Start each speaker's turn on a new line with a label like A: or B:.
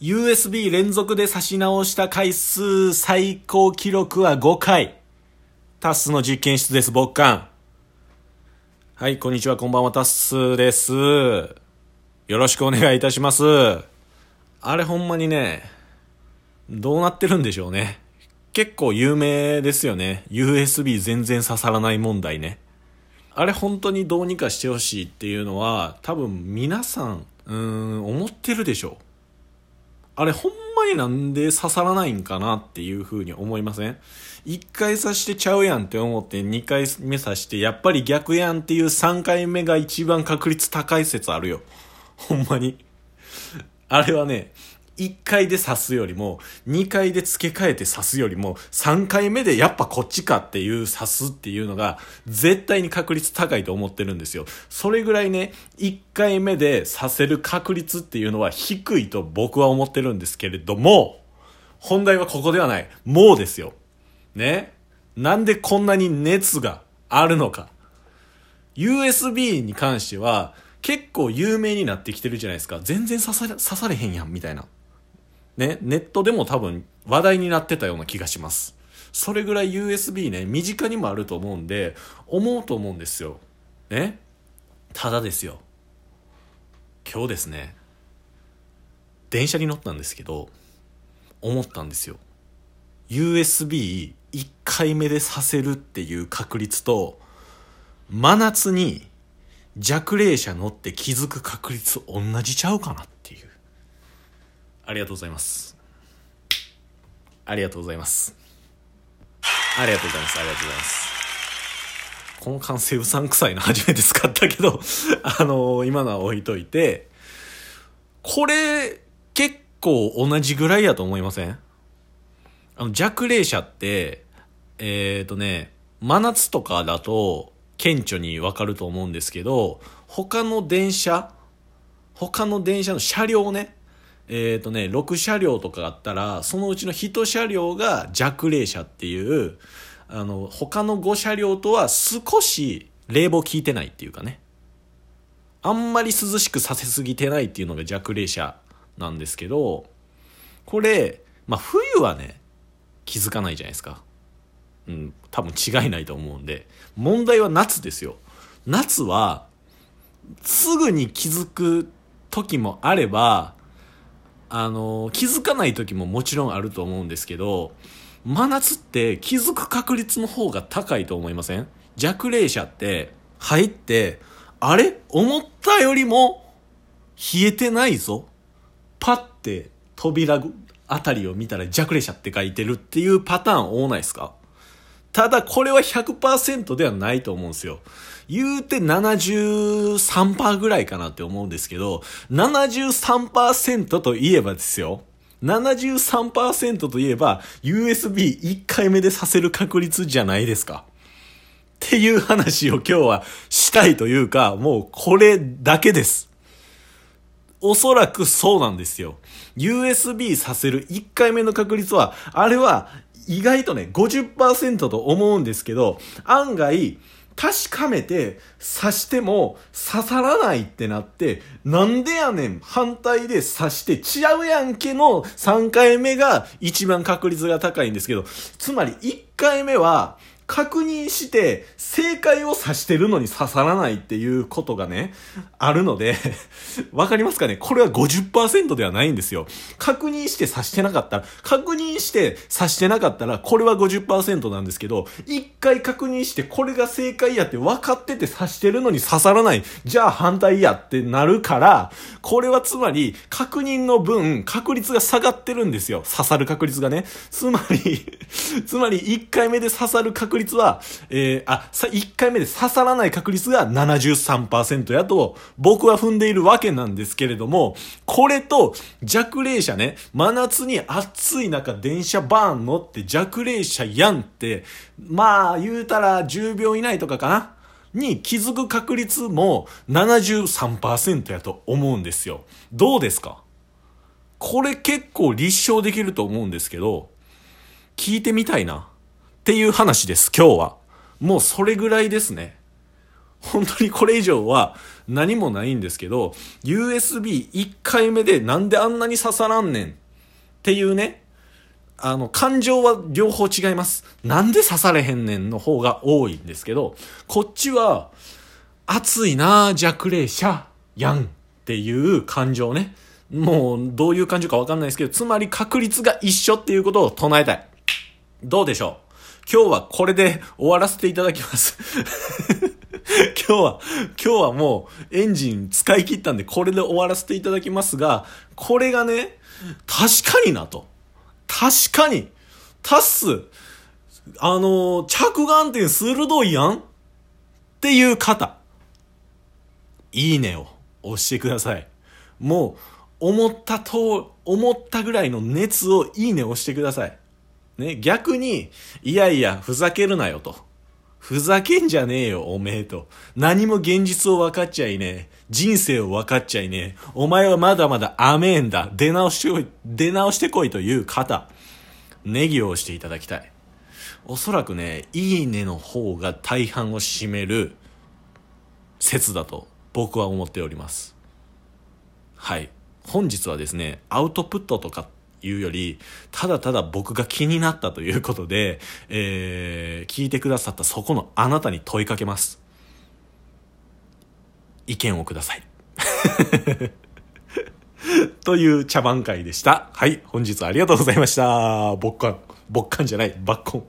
A: USB 連続で差し直した回数最高記録は5回。タッスの実験室です、僕感。はい、こんにちは、こんばんは、タッスです。よろしくお願いいたします。あれほんまにね、どうなってるんでしょうね。結構有名ですよね。USB 全然刺さらない問題ね。あれ本当にどうにかしてほしいっていうのは、多分皆さん、うーん、思ってるでしょう。あれほんまになんで刺さらないんかなっていう風に思いません？一回刺してちゃうやんって思って二回目刺してやっぱり逆やんっていう三回目が一番確率高い説あるよ。ほんまに。あれはね、1回で刺すよりも、2回で付け替えて刺すよりも、3回目でやっぱこっちかっていう刺すっていうのが、絶対に確率高いと思ってるんですよ。それぐらいね、1回目で刺せる確率っていうのは低いと僕は思ってるんですけれども、本題はここではない。もうですよ。ね。なんでこんなに熱があるのか。USB に関しては、結構有名になってきてるじゃないですか。全然刺され、刺されへんやん、みたいな。ね、ネットでも多分話題になってたような気がします。それぐらい USB ね、身近にもあると思うんで、思うと思うんですよ。ね？ただですよ。今日ですね、電車に乗ったんですけど、思ったんですよ。USB1 回目でさせるっていう確率と、真夏に弱冷車乗って気づく確率同じちゃうかなっていう。ありがとうございます。ありがとうございます。ありがとうございます。ありがとうございます。この感性うさんくさいの初めて使ったけど、あの今のは置いといて、これ、結構同じぐらいやと思いません？あの、弱冷車って、えっ、ー、とね、真夏とかだと、顕著にわかると思うんですけど、他の電車、他の電車の車両ね、えっ、ー、とね、6車両とかあったら、そのうちの1車両が弱冷車っていう、あの、他の5車両とは少し冷房効いてないっていうかね。あんまり涼しくさせすぎてないっていうのが弱冷車なんですけど、これ、まあ冬はね、気づかないじゃないですか。うん、多分違いないと思うんで。問題は夏ですよ。夏は、すぐに気づく時もあれば、あの、気づかない時ももちろんあると思うんですけど、真夏って気づく確率の方が高いと思いません？弱冷車って入って、あれ？思ったよりも冷えてないぞ？パッて扉あたりを見たら弱冷車って書いてるっていうパターン多ないですか？ただこれは100%ではないと思うんですよ。言うて73%ぐらいかなって思うんですけど、73%といえばですよ。73%といえば USB1 回目でさせる確率じゃないですか。っていう話を今日はしたいというか、もうこれだけです。おそらくそうなんですよ。USB させる1回目の確率は、あれは意外とね、50%と思うんですけど、案外、確かめて刺しても刺さらないってなって、なんでやねん反対で刺して違うやんけの3回目が一番確率が高いんですけど、つまり1回目は確認して正解を指してるのに刺さらないっていうことがね、あるので、わかりますかね？これは50%ではないんですよ。確認して刺してなかったら、確認して刺してなかったら、これは50%なんですけど、一回確認してこれが正解やって分かってて刺してるのに刺さらない。じゃあ反対やってなるから、これはつまり確認の分、確率が下がってるんですよ。刺さる確率がね。つまり、つまり1回目で刺さる確率は、えー、あ、さ、1回目で刺さらない確率が73%やと、僕は踏んでいるわけなんですけれども、これと弱冷車ね、真夏に暑い中電車バーン乗って弱冷車やんって、まあ言うたら10秒以内とかかなに気づく確率も73%やと思うんですよ。どうですか？これ結構立証できると思うんですけど、聞いてみたいな。っていう話です、今日は。もうそれぐらいですね。本当にこれ以上は何もないんですけど、USB1 回目でなんであんなに刺さらんねんっていうね、あの、感情は両方違います。なんで刺されへんねんの方が多いんですけど、こっちは、熱いなぁ弱霊者やんっていう感情ね。もう、どういう感情かわかんないですけど、つまり確率が一緒っていうことを唱えたい。どうでしょう？今日はこれで終わらせていただきます 今日は、今日はもうエンジン使い切ったんでこれで終わらせていただきますが、これがね、確かになと。確かに。タッス、あの、着眼点鋭いやんっていう方。いいねを押してください。もう、思ったと、思ったぐらいの熱をいいね押してください。ね、逆に、いやいや、ふざけるなよと。ふざけんじゃねえよ、おめえと。何も現実を分かっちゃいねえ。人生を分かっちゃいねえ。お前はまだまだ甘えんだ。出直してこい、出直してこいという方。ネギを押していただきたい。おそらくね、いいねの方が大半を占める説だと僕は思っております。はい。本日はですね、アウトプットとかいうより、ただただ僕が気になったということで、えー、聞いてくださったそこのあなたに問いかけます。意見をください。という茶番会でした。はい、本日はありがとうございました。ぼっかん、ぼっかんじゃない、ばっこん。